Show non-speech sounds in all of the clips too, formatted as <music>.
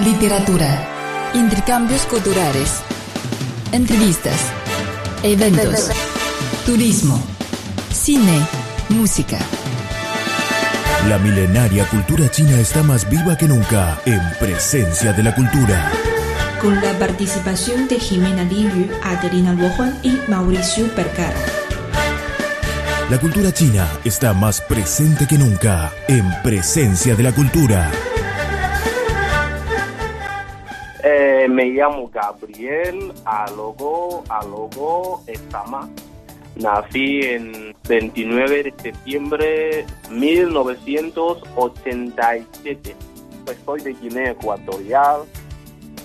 literatura, intercambios culturales, entrevistas, eventos, turismo, cine, música. La milenaria cultura china está más viva que nunca en presencia de la cultura. Con la participación de Jimena Liu, Adelina Luojuan y Mauricio Percara. La cultura china está más presente que nunca en presencia de la cultura. Llamo Gabriel Alogo Alogo Estama. Nací en 29 de septiembre 1987. Pues soy de Guinea Ecuatorial.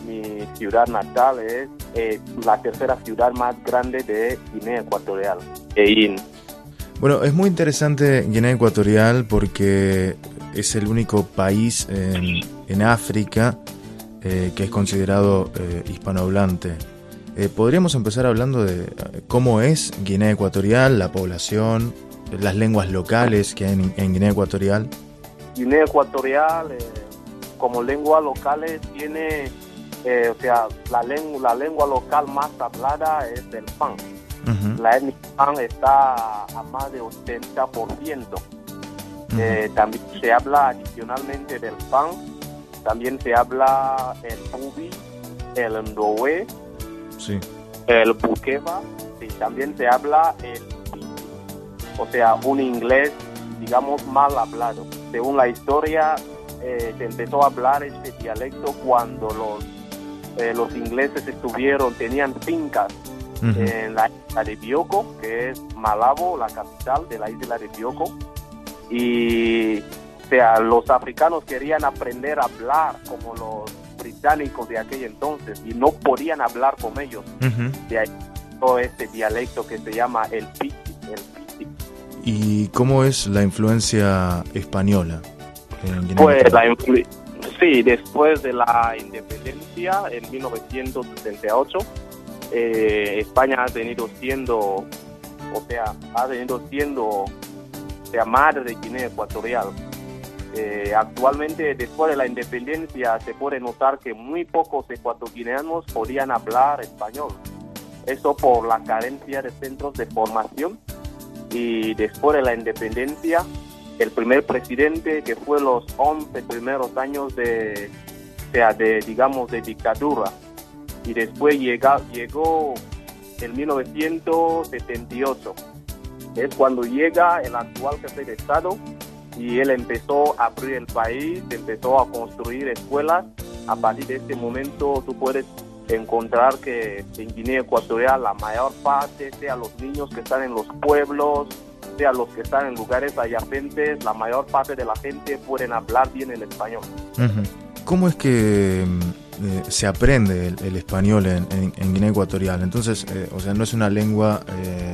Mi ciudad natal es eh, la tercera ciudad más grande de Guinea Ecuatorial, Ein. Bueno, es muy interesante Guinea Ecuatorial porque es el único país en, en África eh, que es considerado eh, hispanohablante. Eh, podríamos empezar hablando de eh, cómo es Guinea Ecuatorial, la población, las lenguas locales que hay en, en Guinea Ecuatorial. Guinea Ecuatorial, eh, como lengua locales, tiene, eh, o sea, la, lengua la lengua local más hablada es el pan. Ujú, La etnia pan está a más de 80%. Eh, también se habla adicionalmente del pan, también se habla el pubi, el ndowe, Sí. el bukeva y también se habla el o sea, un inglés, digamos, mal hablado. Según la historia, eh, se empezó a hablar este dialecto cuando los, eh, los ingleses estuvieron, tenían fincas en la isla de Bioko, que es Malabo, la capital de la isla de Bioko. Y sea, los africanos querían aprender a hablar como los británicos de aquel entonces y no podían hablar con ellos. De ahí todo este dialecto que se llama el piti, el piti. ¿Y cómo es la influencia española en Pues la influ- sí, después de la independencia en 1978, eh, España ha tenido siendo, o sea, ha tenido siendo, o sea, madre de Guinea Ecuatorial. Eh, actualmente, después de la independencia, se puede notar que muy pocos ecuatoguineanos podían hablar español. Eso por la carencia de centros de formación. Y después de la independencia, el primer presidente que fue los 11 primeros años de digamos, de dictadura. Y después llega, llegó en 1978. Es cuando llega el actual jefe de Estado y él empezó a abrir el país, empezó a construir escuelas. A partir de este momento tú puedes encontrar que en Guinea Ecuatorial la mayor parte, sea los niños que están en los pueblos, sea los que están en lugares adyacentes, la mayor parte de la gente pueden hablar bien el español. ¿Cómo es que mm, eh, se aprende el, el español en, en- en Guinea Ecuatorial? Entonces, eh, o sea, no es una lengua, eh,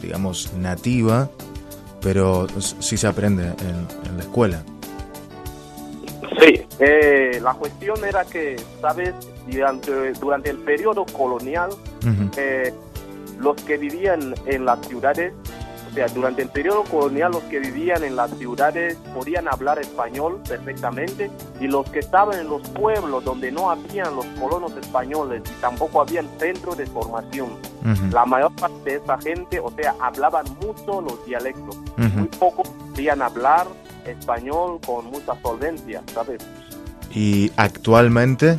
digamos, nativa, pero sí se aprende en, en la escuela. Sí, eh, la cuestión era que, ¿sabes? Durante, durante el periodo colonial, eh, los que vivían en las ciudades, o sea, durante el periodo colonial los que vivían en las ciudades podían hablar español perfectamente y los que estaban en los pueblos donde no habían los colonos españoles y tampoco habían centros de formación, ujú, la mayor parte de esa gente, o sea, hablaban mucho los dialectos, ujú. muy pocos podían hablar español con mucha solvencia, ¿sabes? Y actualmente,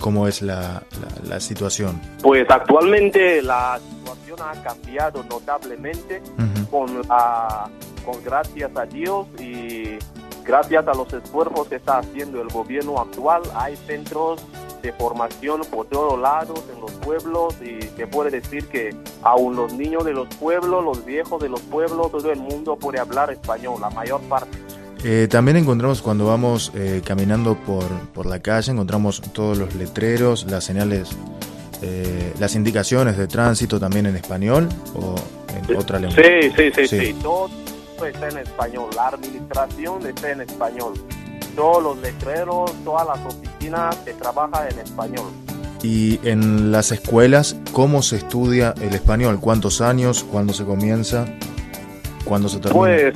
¿cómo es la, la- la situación? Pues actualmente la situación ha cambiado notablemente con, la- con gracias a Dios y gracias a los esfuerzos que está haciendo el gobierno actual. Hay centros de formación por todos lados en los pueblos y se puede decir que aún los niños de los pueblos, los viejos de los pueblos, todo el mundo puede hablar español, la mayor parte. Eh, también encontramos cuando vamos eh, caminando por, por la calle, encontramos todos los letreros, las señales, eh, las indicaciones de tránsito también en español o en otra lengua. Sí, sí, sí, Sí. sí, todo está en español, la administración está en español, todos los letreros, todas las oficinas se trabaja en español. Y en las escuelas, ¿cómo se estudia el español? ¿Cuántos años? ¿Cuándo se comienza? ¿Cuándo se termina? Pues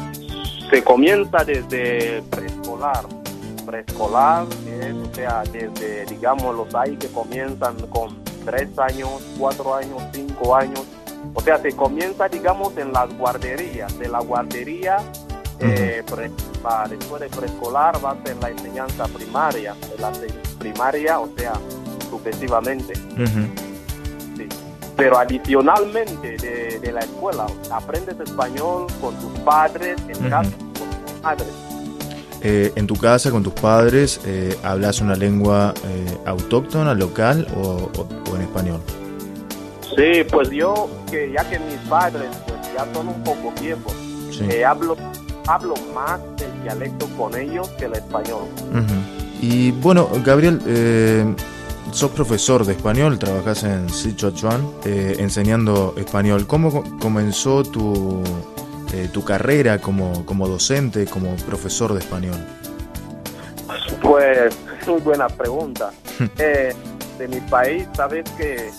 se comienza desde preescolar. preescolar, es, o sea, desde, digamos, los ahí que comienzan con tres años, cuatro años, cinco años. O sea, se comienza, digamos, en las guarderías. De la guardería, eh, después de preescolar, va a ser la enseñanza primaria. De la primaria, o sea, sucesivamente. Pero adicionalmente de, la escuela, aprendes español con tus padres, en casa, padres. Eh, en tu casa, con tus padres, eh, ¿hablas una lengua eh, autóctona, local o, en español? Sí, pues yo, que ya que mis padres pues ya son un poco viejos, hablo, hablo más el dialecto con ellos que el español. Y bueno, Gabriel, sos profesor de español, trabajas en Sichuan eh, enseñando español. ¿Cómo comenzó tu, eh, tu carrera como, como docente, como profesor de español? Pues, muy buena pregunta. <laughs> Eh, de mi país, sabes que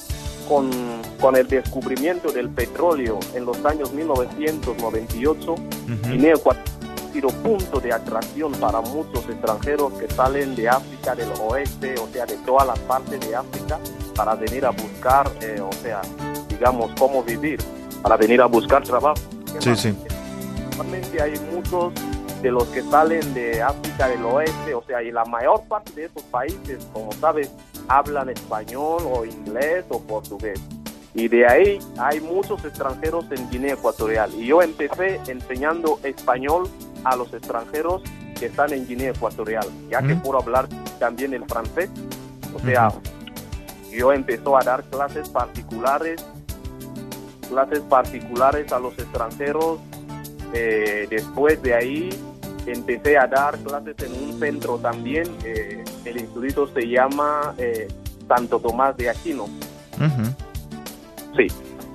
con, con, el descubrimiento del petróleo en los años 1998, uh sido punto de atracción para muchos extranjeros que salen de África del oeste, o sea, de todas las partes de África, para venir a buscar, eh, o sea, digamos, cómo vivir, para venir a buscar trabajo. Sí, sí. Realmente hay muchos de los que salen de África del oeste, o sea, y la mayor parte de esos países, como sabes, hablan español o inglés o portugués. Y de ahí hay muchos extranjeros en Guinea Ecuatorial. Y yo empecé enseñando español a los extranjeros que están en Guinea Ecuatorial, ya que por hablar también el francés, o sea, yo empezó a dar clases particulares, clases particulares a los extranjeros. Eh, después de ahí empecé a dar clases en un centro también. Eh, el instituto se llama eh, Santo Tomás de Aquino. Sí.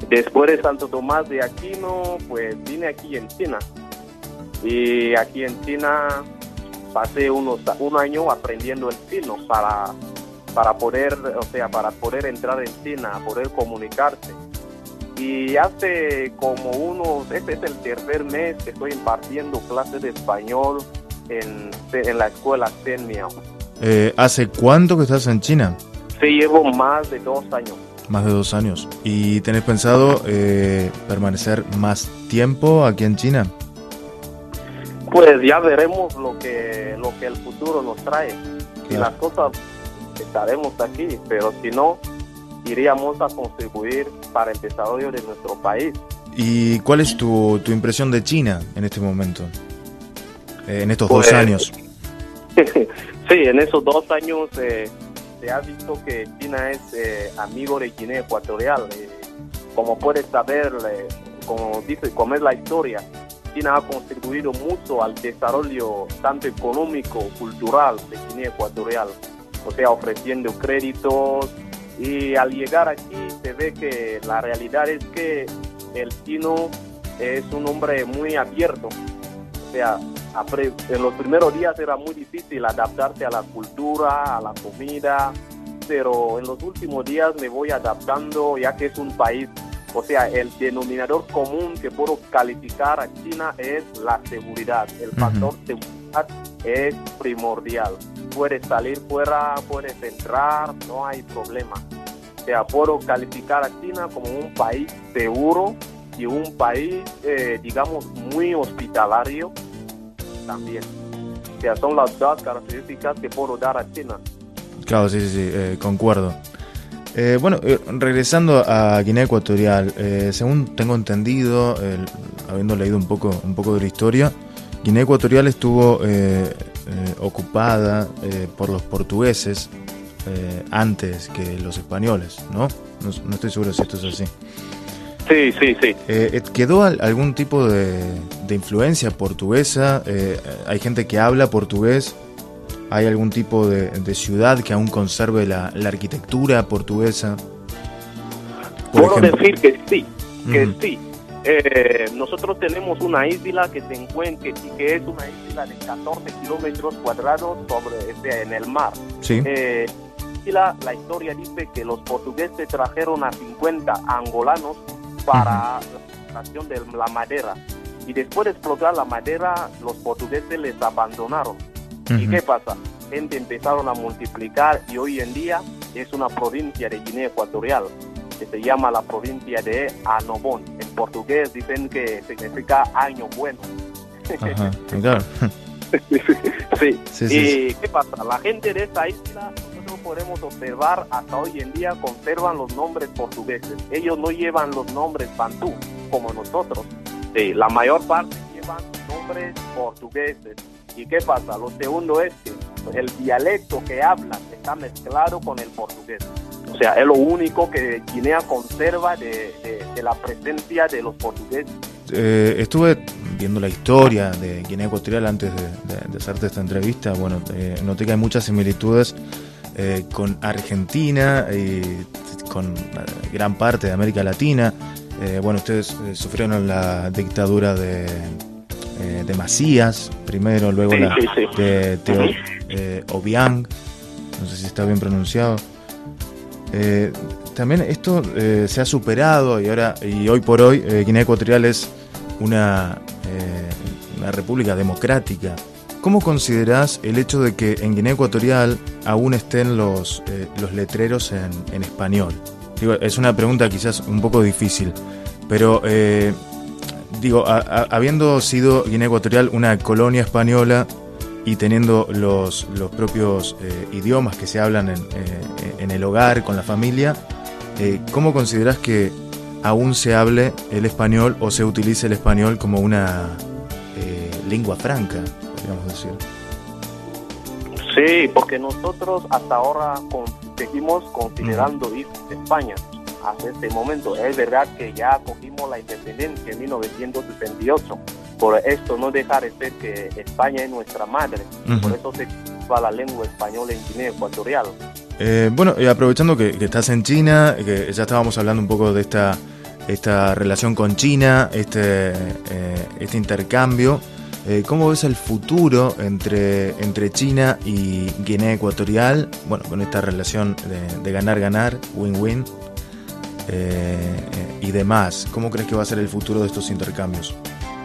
Después de Santo Tomás de Aquino, pues vine aquí en China y aquí en China pasé unos, un año aprendiendo el chino para, para poder, o sea, para poder entrar en China, poder comunicarse. Y hace como unos, este es el tercer mes que estoy impartiendo clases de español en, en la escuela Miao. Eh, ¿Hace cuánto que estás en China? Sí, llevo más de dos años. Más de dos años. ¿Y tenés pensado eh, permanecer más tiempo aquí en China? Pues ya veremos lo que, lo que el futuro nos trae. Si las cosas estaremos aquí, pero si no, iríamos a contribuir para el desarrollo de nuestro país. ¿Y cuál es tu, tu impresión de China en este momento? Eh, en estos dos pues, años. <laughs> sí, en esos dos años eh, se ha visto que China es eh, amigo de Guinea Ecuatorial. como puedes saber, como dice, como es la historia, China ha contribuido mucho al desarrollo tanto económico, cultural de Guinea Ecuatorial, o sea, ofreciendo créditos y al llegar aquí se ve que la realidad es que el chino es un hombre muy abierto, o sea, en los primeros días era muy difícil adaptarse a la cultura, a la comida, pero en los últimos días me voy adaptando ya que es un país o sea, el denominador común que puedo calificar a China es la seguridad. El factor seguridad es primordial. Puedes salir fuera, puedes entrar, no hay problema. O sea, puedo calificar a China como un país seguro y un país, eh, digamos, muy hospitalario también. O sea, son las dos características que puedo dar a China. Claro, sí, sí, sí eh, concuerdo. Eh, bueno, eh, regresando a Guinea Ecuatorial, eh, según tengo entendido, habiendo leído un poco, un poco de la historia, Guinea Ecuatorial estuvo ocupada por los portugueses antes que los españoles, ¿no? ¿no? estoy seguro si esto es así. Sí, sí, sí. ¿Quedó algún tipo de, de influencia portuguesa? ¿Hay gente que habla portugués ¿Hay algún tipo de, ciudad que aún conserve la, arquitectura portuguesa? Puedo decir que sí, que sí. Eh, nosotros tenemos una isla que se encuentra, que, es una isla de 14 kilómetros cuadrados sobre, este, en el mar. Sí. Eh, la, la historia dice que los portugueses trajeron a 50 angolanos para la extracción de la madera. Y después de explotar la madera, los portugueses les abandonaron ¿Y qué pasa? Gente empezaron a multiplicar y hoy en día es una provincia de Guinea Ecuatorial que se llama la provincia de Anobón. En portugués dicen que significa año bueno. Ajá, <laughs> claro. sí. ¿Y qué pasa? La gente de esta isla, nosotros podemos observar hasta hoy en día, conservan los nombres portugueses. Ellos no llevan los nombres bantú como nosotros. Sí, la mayor parte llevan nombres portugueses. ¿Y qué pasa? Lo segundo es que el dialecto que hablan está mezclado con el portugués. O sea, es lo único que Guinea conserva de, la presencia de los portugueses. Eh, estuve viendo la historia de Guinea Ecuatorial antes de, hacerte esta entrevista. Bueno, eh, noté que hay muchas similitudes eh, con Argentina y con gran parte de América Latina. bueno, ustedes sufrieron la dictadura de, de Macías primero, luego la de Teo Obiang, no sé si está bien pronunciado. Eh, también esto eh, se ha superado y ahora y hoy por hoy eh, Guinea Ecuatorial es una, una república democrática. ¿Cómo considerás el hecho de que en Guinea Ecuatorial aún estén los, los letreros en, español? Digo, es una pregunta quizás un poco difícil, pero digo, habiendo sido Guinea Ecuatorial una colonia española y teniendo los, los propios eh, idiomas que se hablan en, eh, en, el hogar, con la familia, eh, ¿cómo consideras que aún se hable el español o se utilice el español como una lengua franca, podríamos decir? Sí, porque nosotros hasta ahora seguimos considerando de España hasta este momento. Es verdad que ya cogimos la independencia en 1968 por esto no dejar de ser que España es nuestra madre. Por eso se va la lengua española en Guinea Ecuatorial. Eh, bueno, y aprovechando que, estás en China, que ya estábamos hablando un poco de esta, esta relación con China, este, eh, este intercambio, eh, ¿cómo ves el futuro entre, entre China y Guinea Ecuatorial? Bueno, con esta relación de ganar-ganar, win-win y demás. ¿Cómo crees que va a ser el futuro de estos intercambios?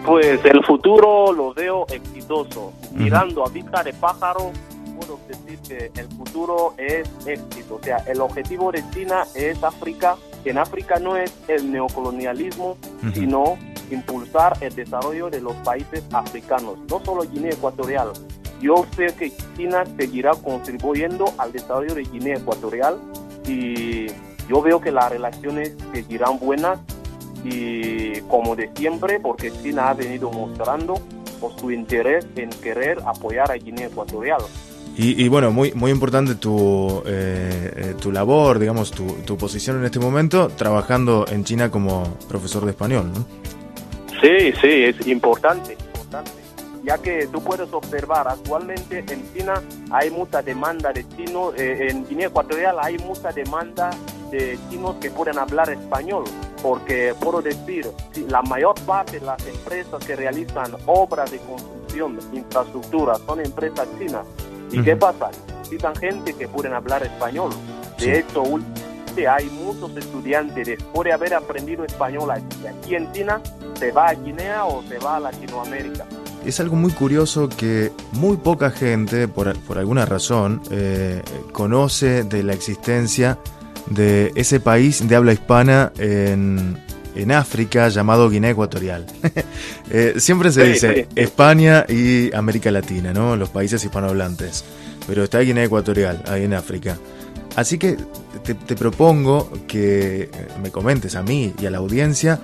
Pues el futuro lo veo exitoso. Mirando a vista de pájaro, puedo decir que el futuro es éxito. O sea, el objetivo de China es África. En África no es el neocolonialismo, sino impulsar el desarrollo de los países africanos, no solo Guinea Ecuatorial. Yo sé que China seguirá contribuyendo al desarrollo de Guinea Ecuatorial y yo veo que las relaciones seguirán buenas y como de siempre, porque China ha venido mostrando su interés en querer apoyar a Guinea Ecuatorial. Y, bueno, muy, muy importante tu, eh, eh, tu labor, digamos, tu, tu, posición en este momento, trabajando en China como profesor de español, ¿no? Sí, sí, es importante, importante. Ya que tú puedes observar, actualmente en China hay mucha demanda de chinos, eh, en Guinea Ecuatorial hay mucha demanda de chinos que pueden hablar español porque puedo decir, la mayor parte de las empresas que realizan obras de construcción, infraestructura, son empresas chinas. ¿Y qué pasa? Necesitan gente que pueden hablar español. De hecho, hay muchos estudiantes, después de haber aprendido español aquí en China, se va a Guinea o se va a Latinoamérica. Es algo muy curioso que muy poca gente, por, por alguna razón, eh, conoce de la existencia de ese país de habla hispana en, África llamado Guinea Ecuatorial. <laughs> Eh, siempre se dice España y América Latina, ¿no? Los países hispanohablantes. Pero está Guinea Ecuatorial, ahí en África. Así que te, te, propongo que me comentes a mí y a la audiencia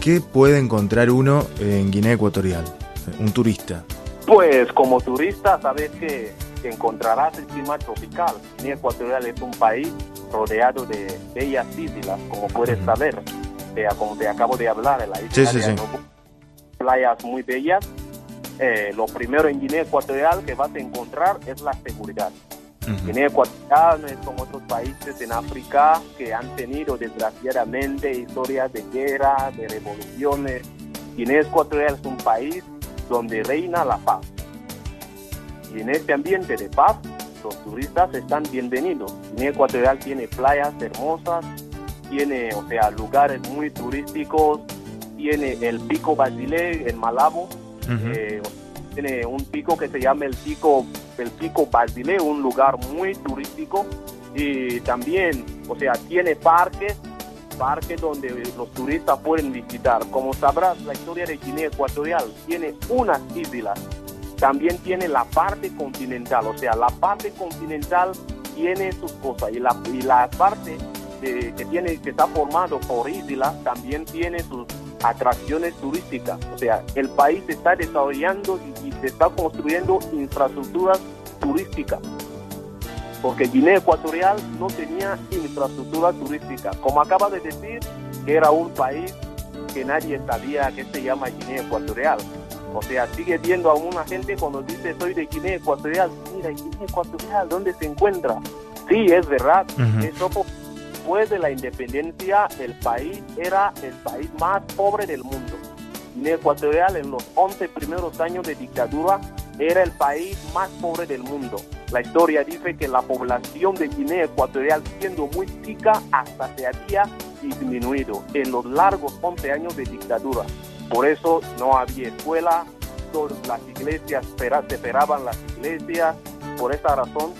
qué puede encontrar uno en Guinea Ecuatorial, un turista. Pues como turista sabes que encontrarás el clima tropical. Guinea Ecuatorial es un país rodeado de bellas islas, como puedes saber, como te acabo de hablar, la isla de playas muy bellas. Eh, lo primero en Guinea Ecuatorial que vas a encontrar es la seguridad. Guinea Ecuatorial no es como otros países en África que han tenido desgraciadamente historias de guerra, de revoluciones. Guinea Ecuatorial es un país donde reina la paz. Y en este ambiente de paz los turistas están bienvenidos. Guinea Ecuatorial tiene playas hermosas, tiene, o sea, lugares muy turísticos, tiene el Pico Basilé en Malabo, eh, tiene un pico que se llama el pico, el pico Basilea, un lugar muy turístico y también, o sea, tiene parques, parques donde los turistas pueden visitar. Como sabrás, la historia de Guinea Ecuatorial tiene unas islas, también tiene la parte continental, o sea, la parte continental tiene sus cosas y la, y la parte que tiene que está formado por islas también tiene sus atracciones turísticas. O sea, el país se está desarrollando y, se está construyendo infraestructuras turísticas. Porque Guinea Ecuatorial no tenía infraestructura turística. Como acaba de decir, era un país que nadie sabía que se llama Guinea Ecuatorial. O sea, sigue viendo a una gente cuando dice soy de Guinea Ecuatorial. Mira, Guinea Ecuatorial, ¿dónde se encuentra? Sí, es verdad. Eso después de la independencia, el país era el país más pobre del mundo. Guinea Ecuatorial en los 11 primeros años de dictadura era el país más pobre del mundo. La historia dice que la población de Guinea Ecuatorial, siendo muy chica, hasta se había disminuido en los largos 11 años de dictadura. Por eso no había escuela, las iglesias se cerraban las iglesias. Por esa razón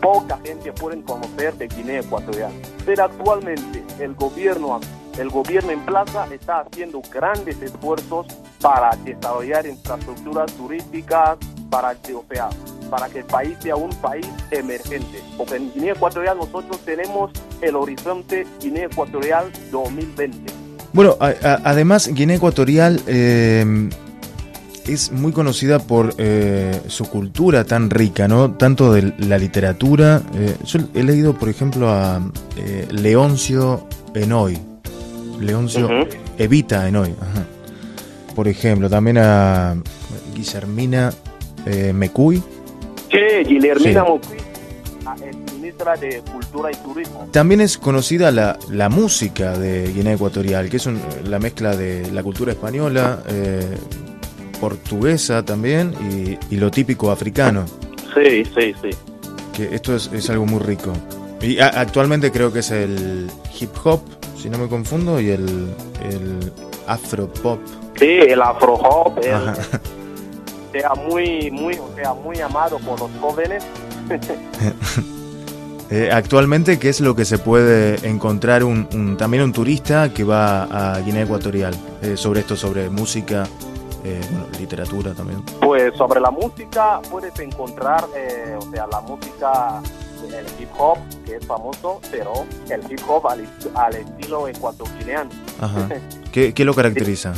poca gente puede conocer de Guinea Ecuatorial. Pero actualmente el gobierno, el gobierno en plaza está haciendo grandes esfuerzos para desarrollar infraestructuras turísticas, para o para que el país sea un país emergente. Porque en Guinea Ecuatorial nosotros tenemos el horizonte Guinea Ecuatorial 2020. Bueno, además Guinea Ecuatorial eh, es muy conocida por eh, su cultura tan rica, ¿no? Tanto de la literatura. Eh, yo he leído, por ejemplo, a eh, Leoncio Enoy. Leoncio Evita Enoy. Por ejemplo, también a Guillermina Mecuy. Sí, Guillermina Mecuy, ministra de Cultura y Turismo. También es conocida la, la música de Guinea Ecuatorial, que es la mezcla de la cultura española, portuguesa también y, lo típico africano. Sí, sí, sí. Que esto es, algo muy rico. Y actualmente creo que es el hip hop, si no me confundo, y el, el afro pop. Sí, el afro hop, sea muy, muy, o sea, muy amado por los jóvenes. <laughs> Eh, actualmente, ¿qué es lo que se puede encontrar un, también un turista que va a Guinea Ecuatorial eh, sobre esto, sobre música eh, literatura también? Pues sobre la música puedes encontrar, o sea, la música, el hip hop, que es famoso, pero el hip hop al, estilo ecuatoriano. <laughs> ¿Qué, ¿Qué, lo caracteriza?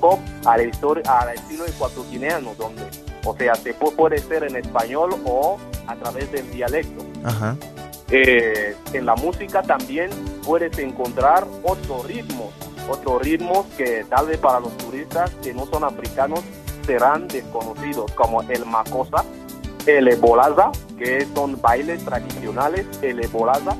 Hop al, al estilo ecuatoriano, donde, o sea, se puede ser en español o a través del dialecto. Ajá. Eh, en la música también puedes encontrar otros ritmos otros ritmos que tal vez para los turistas que no son africanos serán desconocidos, como el macosa, el ebolaza, que son bailes tradicionales, el ebolaza.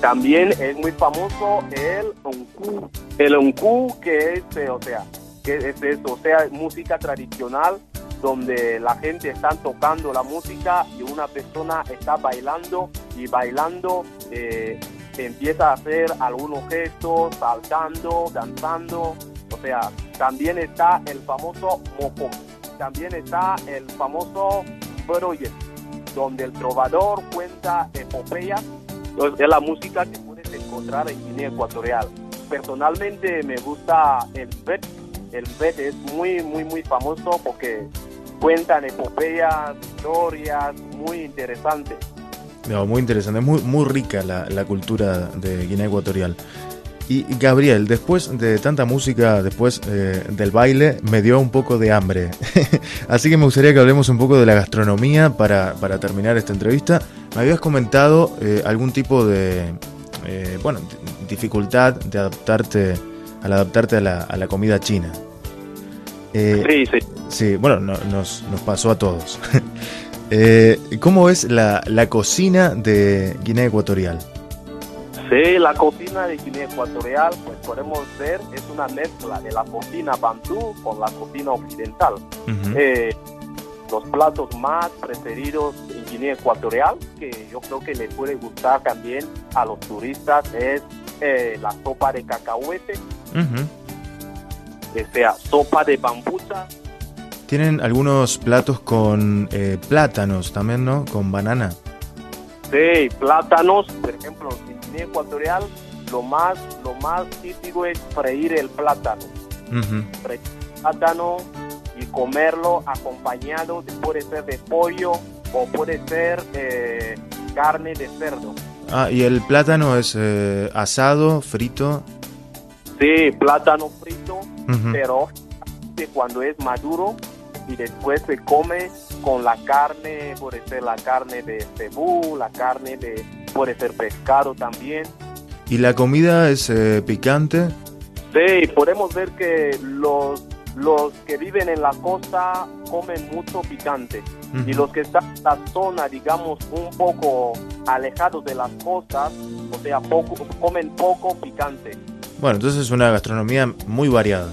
También es muy famoso el unku, el unku que es, eh, o sea, que es eso, o sea, música tradicional donde la gente está tocando la música y una persona está bailando y bailando eh, empieza a hacer algunos gestos, saltando, danzando. O sea, también está el famoso mocom, también está el famoso broyer, donde el trovador cuenta epopeyas. Es la música que puedes encontrar en Guinea Ecuatorial. Personalmente me gusta el bet. El bet es muy, muy, muy famoso porque cuentan epopeyas, historias muy interesantes muy interesante, muy, muy rica la, cultura de Guinea Ecuatorial. Y Gabriel, después de tanta música, después eh, del baile, me dio un poco de hambre. <laughs> Así que me gustaría que hablemos un poco de la gastronomía para, terminar esta entrevista. Me habías comentado eh, algún tipo de, eh, bueno, dificultad de adaptarte, al adaptarte a la, comida china. Sí, sí. Sí, bueno, nos, nos pasó a todos. <laughs> Eh, ¿Cómo es la, la, cocina de Guinea Ecuatorial? Sí, la cocina de Guinea Ecuatorial, pues podemos ver, es una mezcla de la cocina bantú con la cocina occidental. Eh, los platos más preferidos en Guinea Ecuatorial, que yo creo que les puede gustar también a los turistas, es eh, la sopa de cacahuete, uh sea sopa de bambucha, Tienen algunos platos con eh, plátanos también, ¿no? Con banana. Sí, plátanos, por ejemplo, en Guinea Ecuatorial lo más, lo más típico es freír el plátano. Freír el plátano y comerlo acompañado, de, puede ser de pollo o puede ser eh, carne de cerdo. Ah, ¿y el plátano es eh, asado, frito? Sí, plátano frito, pero cuando es maduro y después se come con la carne, puede ser la carne de cebú, la carne de, puede ser pescado también. ¿Y la comida es eh, picante? Sí, podemos ver que los, los que viven en la costa comen mucho picante y los que están en la zona, digamos, un poco alejados de las costas, o sea, poco, comen poco picante. Bueno, entonces es una gastronomía muy variada.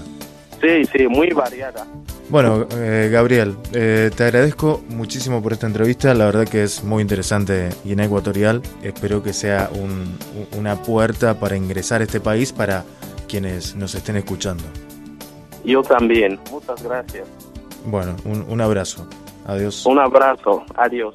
Sí, sí, muy variada. Bueno, eh, Gabriel, eh, te agradezco muchísimo por esta entrevista. La verdad que es muy interesante Guinea Ecuatorial. Espero que sea una puerta para ingresar a este país para quienes nos estén escuchando. Yo también. Muchas gracias. Bueno, un, un abrazo. Adiós. Un abrazo. Adiós.